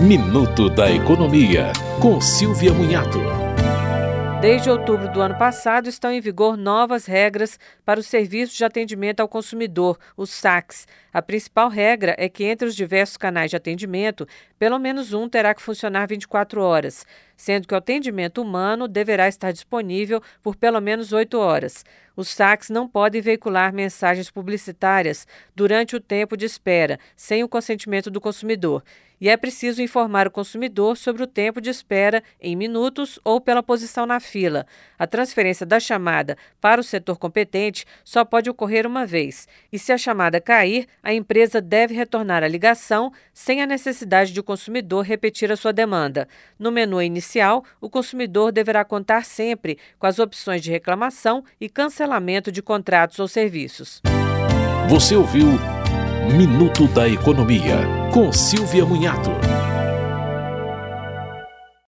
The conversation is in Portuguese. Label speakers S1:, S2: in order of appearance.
S1: Minuto da Economia, com Silvia Munhato.
S2: Desde outubro do ano passado, estão em vigor novas regras para os serviços de atendimento ao consumidor, os SACs. A principal regra é que entre os diversos canais de atendimento, pelo menos um terá que funcionar 24 horas, sendo que o atendimento humano deverá estar disponível por pelo menos 8 horas. Os saques não podem veicular mensagens publicitárias durante o tempo de espera, sem o consentimento do consumidor. E é preciso informar o consumidor sobre o tempo de espera em minutos ou pela posição na fila. A transferência da chamada para o setor competente só pode ocorrer uma vez. E se a chamada cair, a empresa deve retornar a ligação sem a necessidade de o consumidor repetir a sua demanda. No menu inicial, o consumidor deverá contar sempre com as opções de reclamação e cancelamento de contratos ou serviços.
S1: Você ouviu Minuto da Economia, com Silvia Munhato.